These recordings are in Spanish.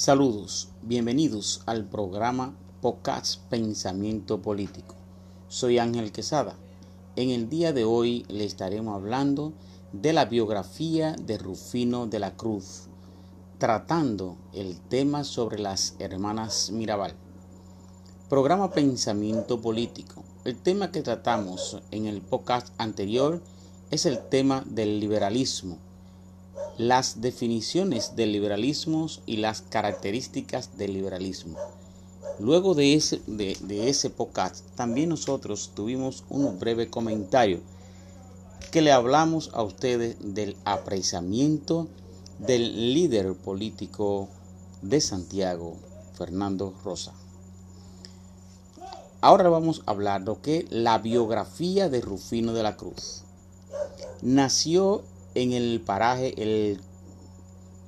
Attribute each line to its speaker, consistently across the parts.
Speaker 1: Saludos, bienvenidos al programa Podcast Pensamiento Político. Soy Ángel Quesada. En el día de hoy le estaremos hablando de la biografía de Rufino de la Cruz, tratando el tema sobre las hermanas Mirabal. Programa Pensamiento Político. El tema que tratamos en el podcast anterior es el tema del liberalismo las definiciones del liberalismo y las características del liberalismo. Luego de ese, de, ese podcast, también nosotros tuvimos un breve comentario que le hablamos a ustedes del apreciamiento del líder político de Santiago, Fernando Rosa. Ahora vamos a hablar de que la biografía de Rufino de la Cruz. Nació en el paraje El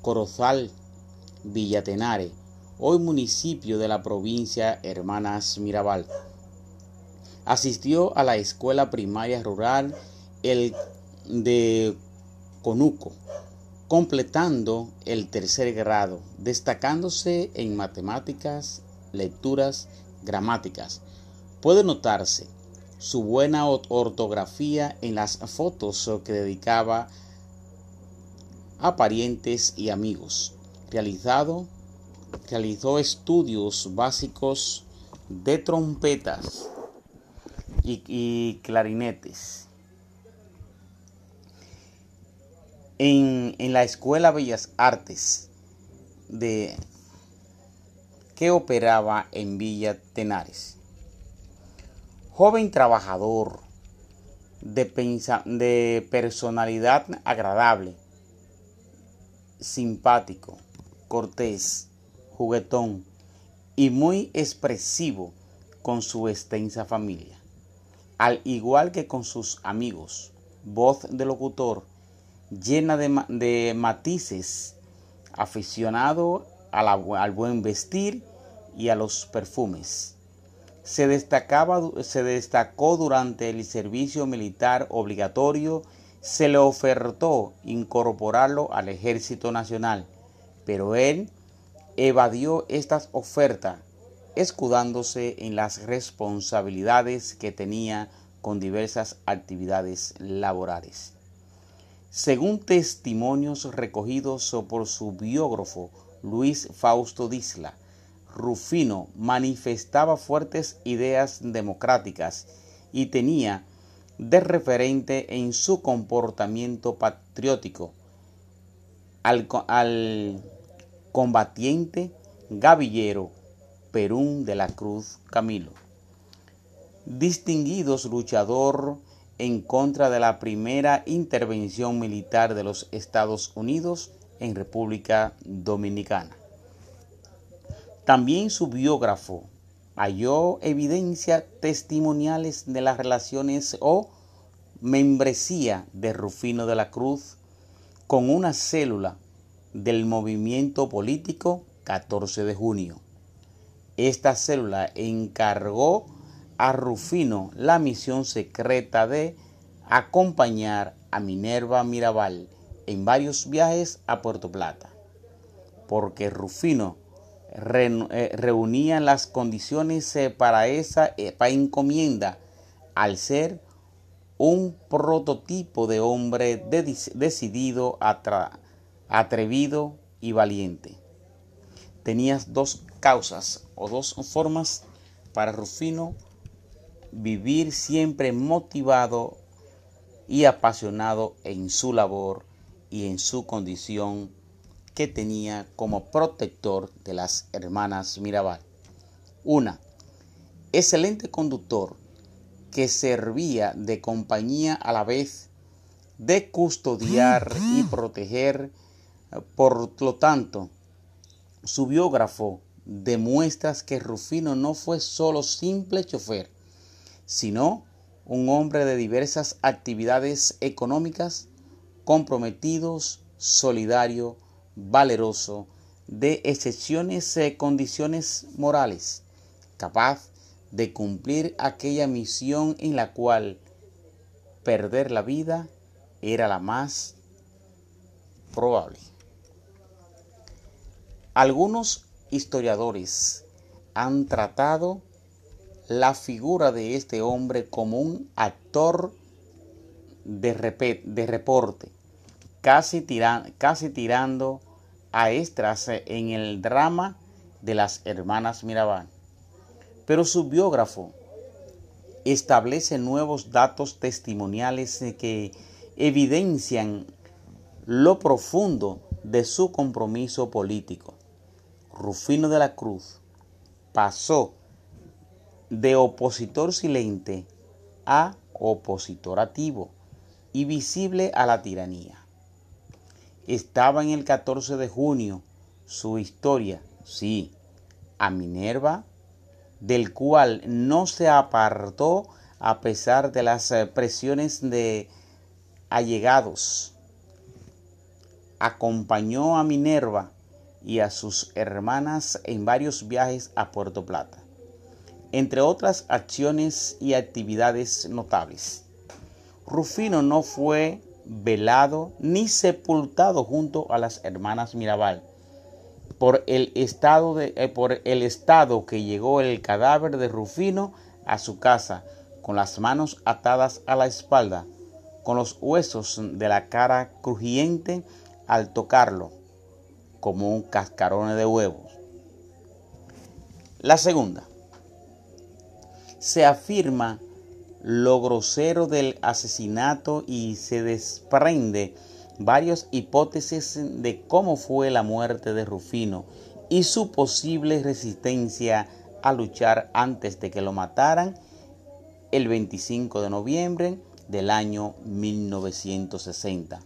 Speaker 1: Corozal, Villatenare, hoy municipio de la provincia Hermanas Mirabal. Asistió a la escuela primaria rural El de Conuco, completando el tercer grado, destacándose en matemáticas, lecturas, gramáticas. Puede notarse su buena ortografía en las fotos que dedicaba a parientes y amigos. Realizado, realizó estudios básicos de trompetas y, clarinetes. En, en, la Escuela Bellas Artes de que operaba en Villa Tenares. Joven trabajador de, de personalidad agradable, simpático, cortés, juguetón y muy expresivo con su extensa familia. Al igual que con sus amigos, voz de locutor llena de, matices, aficionado al buen vestir y a los perfumes. Se, destacaba, se destacó durante el servicio militar obligatorio se le ofertó incorporarlo al ejército nacional, pero él evadió estas ofertas, escudándose en las responsabilidades que tenía con diversas actividades laborales. Según testimonios recogidos por su biógrafo Luis Fausto Disla, Rufino manifestaba fuertes ideas democráticas y tenía de referente en su comportamiento patriótico al, combatiente gavillero Perún de la Cruz Camilo. Distinguidos luchador en contra de la primera intervención militar de los Estados Unidos en República Dominicana. También su biógrafo halló evidencia testimoniales de las relaciones o membresía de Rufino de la Cruz con una célula del movimiento político 14 de junio. Esta célula encargó a Rufino la misión secreta de acompañar a Minerva Mirabal en varios viajes a Puerto Plata, porque Rufino eh, reunían las condiciones eh, para esa eh, encomienda al ser un prototipo de hombre decidido, atrevido y valiente. Tenías dos causas o dos formas para Rufino vivir siempre motivado y apasionado en su labor y en su condición que tenía como protector de las hermanas Mirabal. Una, excelente conductor que servía de compañía a la vez de custodiar y proteger. Por lo tanto, su biógrafo demuestra que Rufino no fue solo simple chofer, sino un hombre de diversas actividades económicas, comprometidos, solidario, valeroso, de excepciones y condiciones morales, capaz de cumplir aquella misión en la cual perder la vida era la más probable. Algunos historiadores han tratado la figura de este hombre como un actor de, de reporte, casi, casi tirando a extras en el drama de las hermanas Mirabal. Pero su biógrafo establece nuevos datos testimoniales que evidencian lo profundo de su compromiso político. Rufino de la Cruz pasó de opositor silente a opositor activo y visible a la tiranía. Estaba en el 14 de junio su historia, sí, a Minerva, del cual no se apartó a pesar de las presiones de allegados. Acompañó a Minerva y a sus hermanas en varios viajes a Puerto Plata, entre otras acciones y actividades notables. Rufino no fue velado ni sepultado junto a las hermanas Mirabal por el estado, de, eh, por el estado que llegó el cadáver de Rufino a su casa con las manos atadas a la espalda, con los huesos de la cara crujiente al tocarlo como un cascarón de huevos. La segunda, se afirma lo grosero del asesinato y se desprende varias hipótesis de cómo fue la muerte de Rufino y su posible resistencia a luchar antes de que lo mataran el 25 de noviembre del año 1960,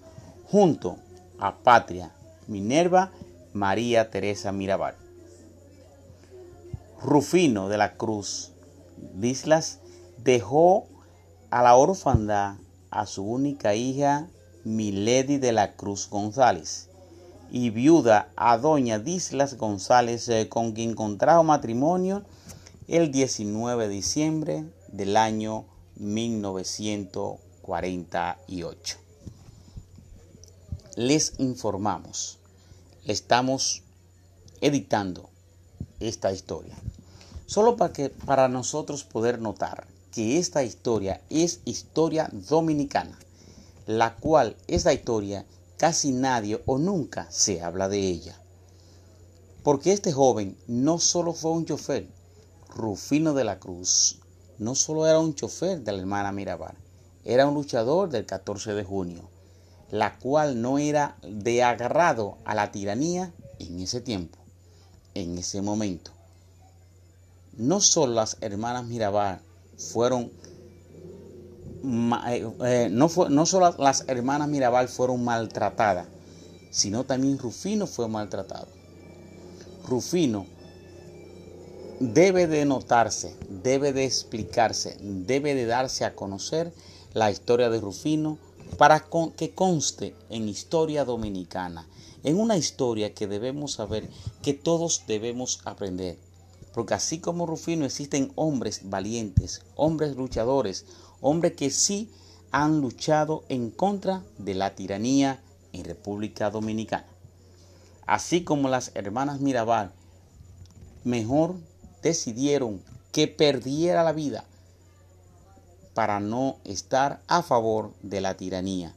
Speaker 1: junto a Patria Minerva María Teresa Mirabal. Rufino de la Cruz Dislas dejó a la orfandad a su única hija Milady de la Cruz González y viuda a doña Dislas González eh, con quien contrajo matrimonio el 19 de diciembre del año 1948. Les informamos estamos editando esta historia. Solo para que para nosotros poder notar que esta historia es historia dominicana, la cual esta historia casi nadie o nunca se habla de ella. Porque este joven no solo fue un chofer, Rufino de la Cruz, no solo era un chofer de la hermana Mirabal, era un luchador del 14 de junio la cual no era de agrado a la tiranía en ese tiempo, en ese momento. No solo las hermanas Mirabal fueron, eh, eh, no, fue, no solo las hermanas Mirabal fueron maltratadas, sino también Rufino fue maltratado. Rufino debe de notarse, debe de explicarse, debe de darse a conocer la historia de Rufino para que conste en historia dominicana, en una historia que debemos saber, que todos debemos aprender. Porque así como Rufino existen hombres valientes, hombres luchadores, hombres que sí han luchado en contra de la tiranía en República Dominicana. Así como las hermanas Mirabal mejor decidieron que perdiera la vida para no estar a favor de la tiranía.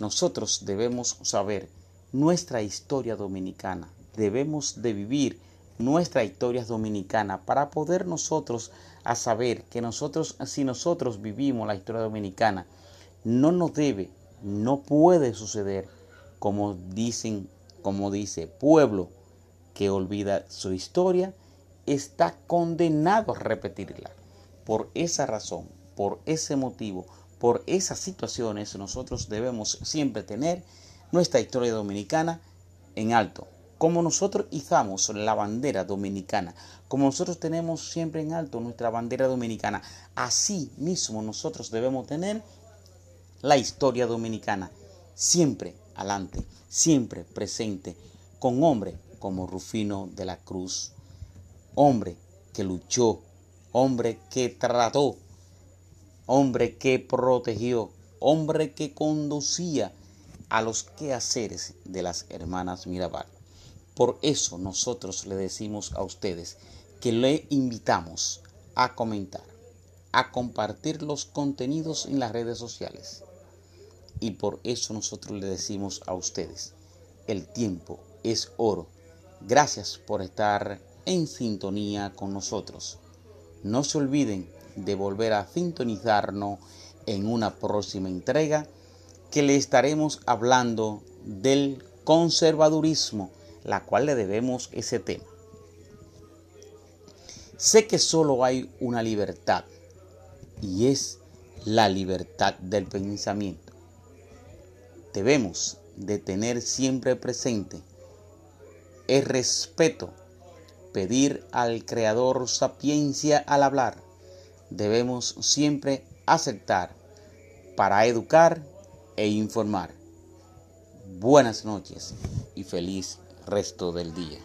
Speaker 1: Nosotros debemos saber nuestra historia dominicana, debemos de vivir nuestra historia dominicana para poder nosotros a saber que nosotros, si nosotros vivimos la historia dominicana, no nos debe, no puede suceder como dicen, como dice, pueblo que olvida su historia, está condenado a repetirla. Por esa razón, por ese motivo, por esas situaciones, nosotros debemos siempre tener nuestra historia dominicana en alto. Como nosotros izamos la bandera dominicana, como nosotros tenemos siempre en alto nuestra bandera dominicana, así mismo nosotros debemos tener la historia dominicana siempre adelante, siempre presente, con hombre como Rufino de la Cruz, hombre que luchó, hombre que trató hombre que protegió, hombre que conducía a los quehaceres de las hermanas Mirabal. Por eso nosotros le decimos a ustedes que le invitamos a comentar, a compartir los contenidos en las redes sociales. Y por eso nosotros le decimos a ustedes, el tiempo es oro. Gracias por estar en sintonía con nosotros. No se olviden de volver a sintonizarnos en una próxima entrega que le estaremos hablando del conservadurismo, la cual le debemos ese tema. Sé que solo hay una libertad y es la libertad del pensamiento. Debemos de tener siempre presente el respeto, pedir al Creador sapiencia al hablar. Debemos siempre aceptar para educar e informar. Buenas noches y feliz resto del día.